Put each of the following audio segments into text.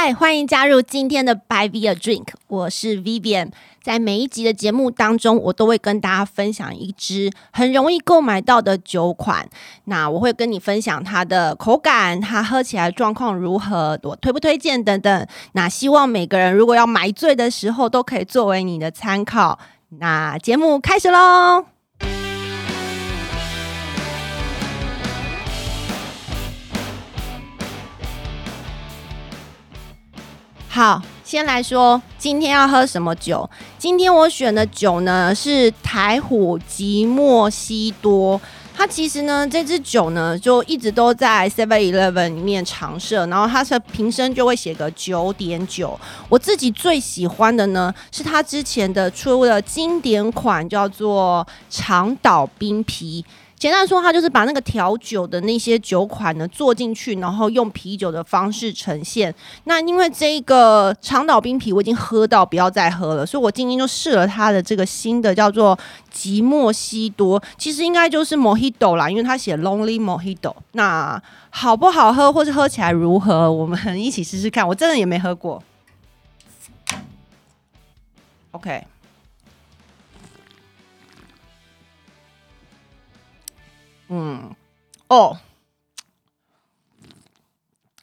嗨，欢迎加入今天的 Buy via Drink，我是 Vivian。在每一集的节目当中，我都会跟大家分享一支很容易购买到的酒款。那我会跟你分享它的口感，它喝起来状况如何，我推不推荐等等。那希望每个人如果要买醉的时候，都可以作为你的参考。那节目开始喽！好，先来说今天要喝什么酒。今天我选的酒呢是台虎吉莫西多。它其实呢，这支酒呢就一直都在 Seven Eleven 里面常设，然后它的瓶身就会写个九点九。我自己最喜欢的呢是它之前的出的经典款，叫做长岛冰啤。简单说，它就是把那个调酒的那些酒款呢做进去，然后用啤酒的方式呈现。那因为这个长岛冰啤我已经喝到不要再喝了，所以我今天就试了它的这个新的叫做吉莫西多，其实应该就是 Mojito 啦，因为它写 Lonely Mojito。那好不好喝，或是喝起来如何，我们一起试试看。我真的也没喝过。OK。嗯，哦，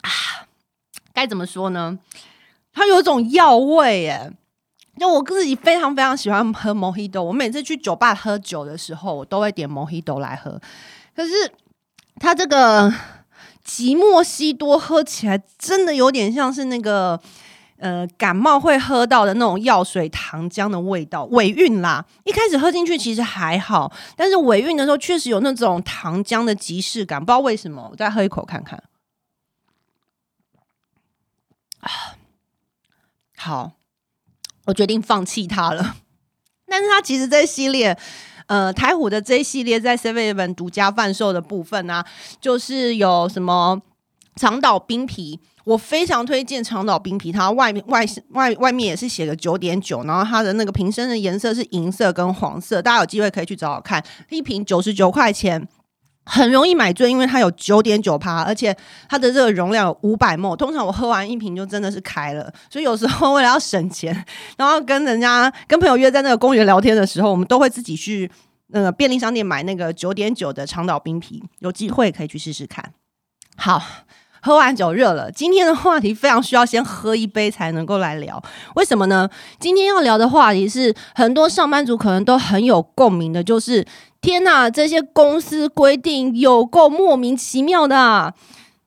啊，该怎么说呢？它有种药味，耶。就我自己非常非常喜欢喝 Mojito，我每次去酒吧喝酒的时候，我都会点 Mojito 来喝。可是它这个吉莫西多喝起来真的有点像是那个。呃，感冒会喝到的那种药水糖浆的味道，尾韵啦。一开始喝进去其实还好，但是尾韵的时候确实有那种糖浆的即视感，不知道为什么。我再喝一口看看。好，我决定放弃它了。但是它其实这系列，呃，台虎的这一系列在 Seven Eleven 独家贩售的部分呢，就是有什么长岛冰皮。我非常推荐长岛冰皮，它外面外外外面也是写个九点九，然后它的那个瓶身的颜色是银色跟黄色，大家有机会可以去找找看。一瓶九十九块钱，很容易买醉，因为它有九点九趴，而且它的这个容量有五百沫。通常我喝完一瓶就真的是开了，所以有时候为了要省钱，然后跟人家跟朋友约在那个公园聊天的时候，我们都会自己去那个便利商店买那个九点九的长岛冰啤，有机会可以去试试看。好。喝完酒热了，今天的话题非常需要先喝一杯才能够来聊。为什么呢？今天要聊的话题是很多上班族可能都很有共鸣的，就是天哪，这些公司规定有够莫名其妙的。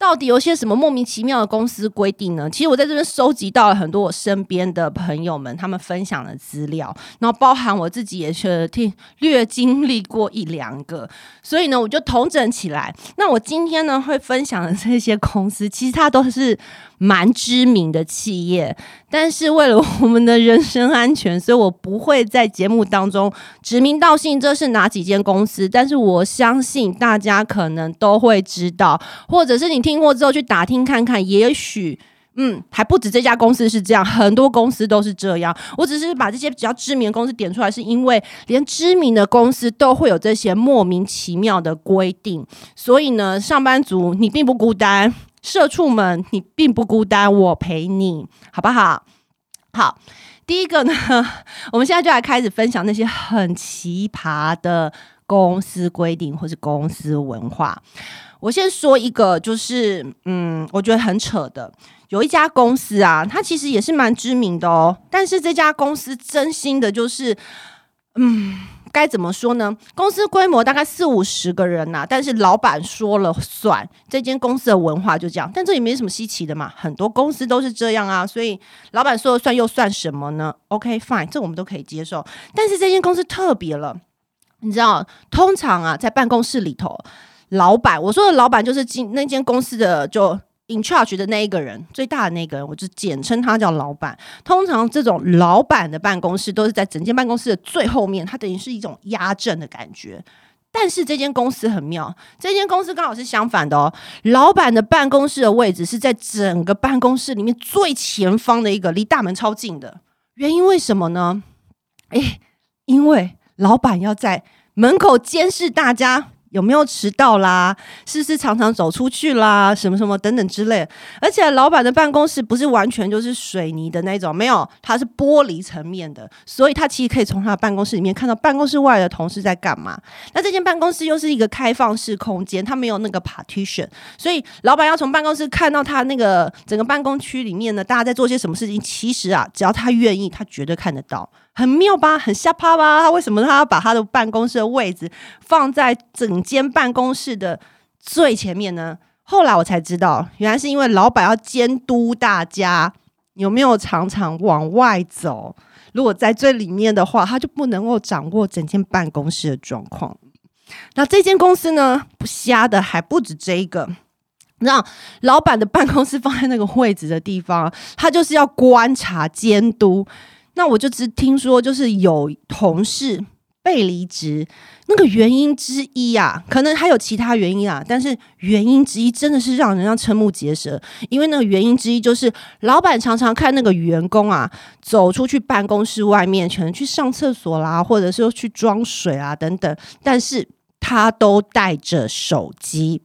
到底有些什么莫名其妙的公司规定呢？其实我在这边收集到了很多我身边的朋友们他们分享的资料，然后包含我自己也是听略经历过一两个，所以呢，我就统整起来。那我今天呢会分享的这些公司，其实它都是。蛮知名的企业，但是为了我们的人身安全，所以我不会在节目当中指名道姓这是哪几间公司。但是我相信大家可能都会知道，或者是你听过之后去打听看看，也许嗯还不止这家公司是这样，很多公司都是这样。我只是把这些比较知名的公司点出来，是因为连知名的公司都会有这些莫名其妙的规定，所以呢，上班族你并不孤单。社畜们，你并不孤单，我陪你，好不好？好，第一个呢，我们现在就来开始分享那些很奇葩的公司规定或是公司文化。我先说一个，就是嗯，我觉得很扯的，有一家公司啊，它其实也是蛮知名的哦，但是这家公司真心的就是，嗯。该怎么说呢？公司规模大概四五十个人呐，但是老板说了算。这间公司的文化就这样，但这也没什么稀奇的嘛，很多公司都是这样啊。所以老板说了算又算什么呢？OK，fine，这我们都可以接受。但是这间公司特别了，你知道，通常啊，在办公室里头，老板我说的老板就是进那间公司的就。In charge 的那一个人，最大的那个人，我就简称他叫老板。通常这种老板的办公室都是在整间办公室的最后面，它等于是一种压阵的感觉。但是这间公司很妙，这间公司刚好是相反的哦。老板的办公室的位置是在整个办公室里面最前方的一个，离大门超近的。原因为什么呢？诶，因为老板要在门口监视大家。有没有迟到啦？是不是常常走出去啦？什么什么等等之类。而且老板的办公室不是完全就是水泥的那种，没有，它是玻璃层面的，所以他其实可以从他的办公室里面看到办公室外的同事在干嘛。那这间办公室又是一个开放式空间，它没有那个 partition，所以老板要从办公室看到他那个整个办公区里面呢，大家在做些什么事情。其实啊，只要他愿意，他绝对看得到。很妙吧？很吓趴吧？他为什么他要把他的办公室的位置放在整间办公室的最前面呢？后来我才知道，原来是因为老板要监督大家有没有常常往外走。如果在最里面的话，他就不能够掌握整间办公室的状况。那这间公司呢，不瞎的还不止这一个。让老板的办公室放在那个位置的地方，他就是要观察监督。那我就只听说，就是有同事被离职，那个原因之一啊，可能还有其他原因啊，但是原因之一真的是让人家瞠目结舌，因为那个原因之一就是老板常常看那个员工啊走出去办公室外面，可能去上厕所啦，或者是去装水啊等等，但是他都带着手机。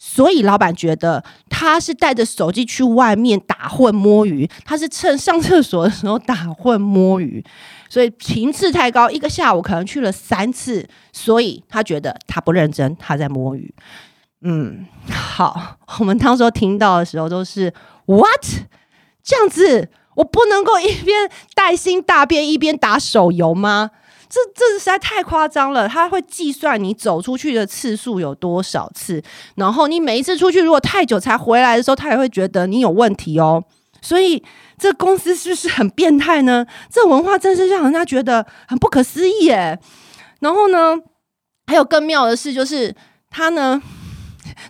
所以老板觉得他是带着手机去外面打混摸鱼，他是趁上厕所的时候打混摸鱼，所以频次太高，一个下午可能去了三次，所以他觉得他不认真，他在摸鱼。嗯，好，我们当时候听到的时候都是 what 这样子，我不能够一边带薪大便一边打手游吗？这这实在太夸张了！他会计算你走出去的次数有多少次，然后你每一次出去如果太久才回来的时候，他也会觉得你有问题哦。所以这公司是不是很变态呢？这文化真是让人家觉得很不可思议耶。然后呢，还有更妙的事就是，他呢，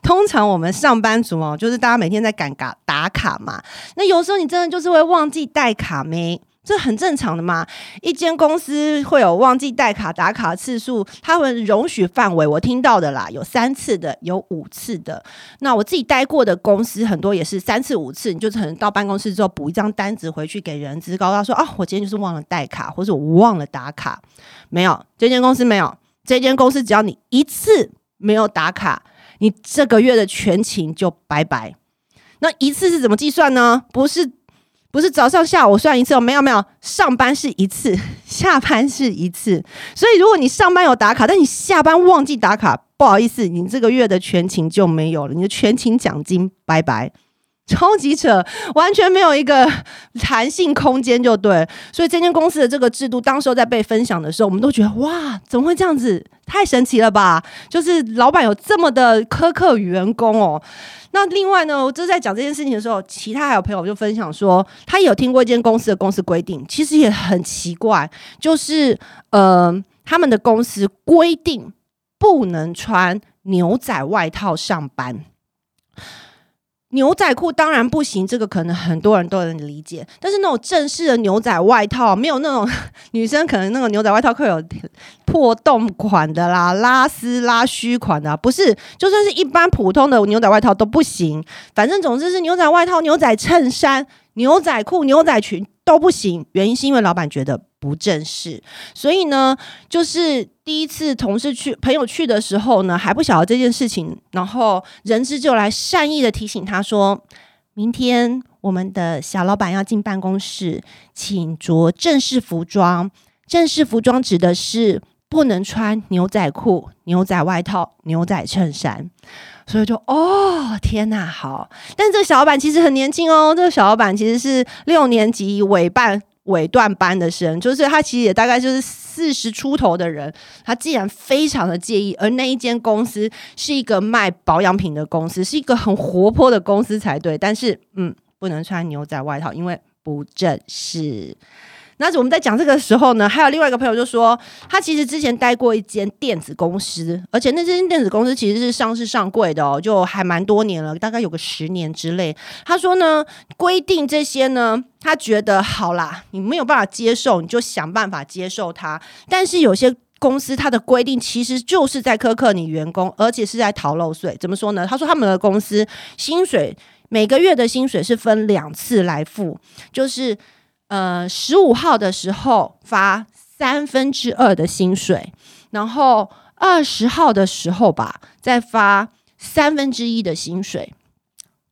通常我们上班族哦，就是大家每天在赶卡打卡嘛，那有时候你真的就是会忘记带卡没？这很正常的嘛，一间公司会有忘记带卡打卡次数，他们容许范围我听到的啦，有三次的，有五次的。那我自己待过的公司很多也是三次五次，你就可能到办公室之后补一张单子回去给人资，告诉他说啊，我今天就是忘了带卡，或者我忘了打卡。没有，这间公司没有，这间公司只要你一次没有打卡，你这个月的全勤就拜拜。那一次是怎么计算呢？不是。不是早上下午算一次哦，没有没有，上班是一次，下班是一次。所以如果你上班有打卡，但你下班忘记打卡，不好意思，你这个月的全勤就没有了，你的全勤奖金拜拜。超级扯，完全没有一个弹性空间，就对。所以这间公司的这个制度，当时候在被分享的时候，我们都觉得哇，怎么会这样子？太神奇了吧！就是老板有这么的苛刻员工哦。那另外呢，我就在讲这件事情的时候，其他还有朋友就分享说，他有听过一间公司的公司规定，其实也很奇怪，就是呃，他们的公司规定不能穿牛仔外套上班。牛仔裤当然不行，这个可能很多人都能理解。但是那种正式的牛仔外套，没有那种 女生可能那个牛仔外套会有破洞款的啦、拉丝拉须款的，不是，就算是一般普通的牛仔外套都不行。反正总之是牛仔外套、牛仔衬衫、牛仔裤、牛仔裙都不行。原因是因为老板觉得。不正式，所以呢，就是第一次同事去朋友去的时候呢，还不晓得这件事情，然后人资就来善意的提醒他说：“明天我们的小老板要进办公室，请着正式服装。正式服装指的是不能穿牛仔裤、牛仔外套、牛仔衬衫。”所以就哦，天哪，好！但这个小老板其实很年轻哦，这个小老板其实是六年级委办。尾段般的生，就是他其实也大概就是四十出头的人，他既然非常的介意，而那一间公司是一个卖保养品的公司，是一个很活泼的公司才对，但是嗯，不能穿牛仔外套，因为不正式。那我们在讲这个时候呢，还有另外一个朋友就说，他其实之前待过一间电子公司，而且那间电子公司其实是上市上柜的哦，就还蛮多年了，大概有个十年之类。他说呢，规定这些呢，他觉得好啦，你没有办法接受，你就想办法接受它。但是有些公司它的规定其实就是在苛刻你员工，而且是在逃漏税。怎么说呢？他说他们的公司薪水每个月的薪水是分两次来付，就是。呃，十五号的时候发三分之二的薪水，然后二十号的时候吧，再发三分之一的薪水。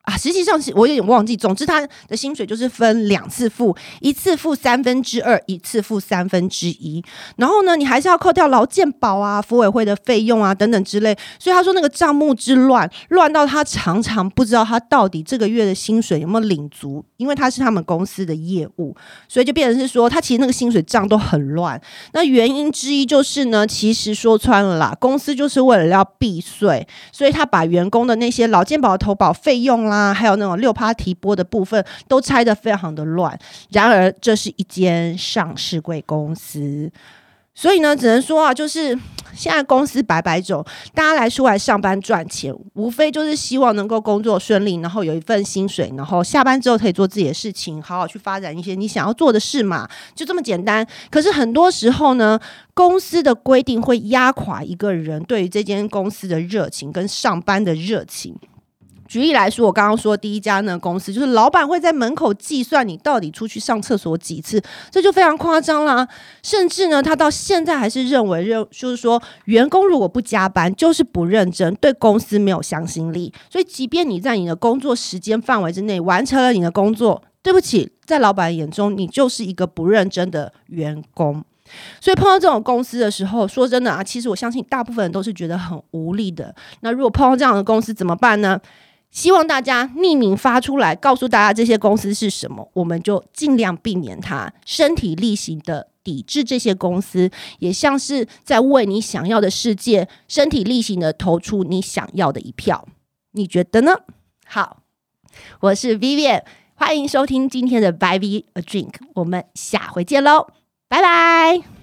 啊，实际上是我有点忘记。总之，他的薪水就是分两次付，一次付三分之二，一次付三分之一。然后呢，你还是要扣掉劳健保啊、服委会的费用啊等等之类。所以他说那个账目之乱，乱到他常常不知道他到底这个月的薪水有没有领足，因为他是他们公司的业务，所以就变成是说他其实那个薪水账都很乱。那原因之一就是呢，其实说穿了啦，公司就是为了要避税，所以他把员工的那些劳健保的投保费用啦。啊，还有那种六趴提拨的部分都拆得非常的乱。然而，这是一间上市贵公司，所以呢，只能说啊，就是现在公司百百种，大家来出来上班赚钱，无非就是希望能够工作顺利，然后有一份薪水，然后下班之后可以做自己的事情，好好去发展一些你想要做的事嘛，就这么简单。可是很多时候呢，公司的规定会压垮一个人对于这间公司的热情跟上班的热情。举例来说，我刚刚说第一家呢公司，就是老板会在门口计算你到底出去上厕所几次，这就非常夸张啦。甚至呢，他到现在还是认为认，就是说员工如果不加班，就是不认真，对公司没有向心力。所以，即便你在你的工作时间范围之内完成了你的工作，对不起，在老板眼中，你就是一个不认真的员工。所以碰到这种公司的时候，说真的啊，其实我相信大部分人都是觉得很无力的。那如果碰到这样的公司怎么办呢？希望大家匿名发出来，告诉大家这些公司是什么，我们就尽量避免它，身体力行的抵制这些公司，也像是在为你想要的世界身体力行的投出你想要的一票。你觉得呢？好，我是 Vivian，欢迎收听今天的 Buy Me a Drink，我们下回见喽，拜拜。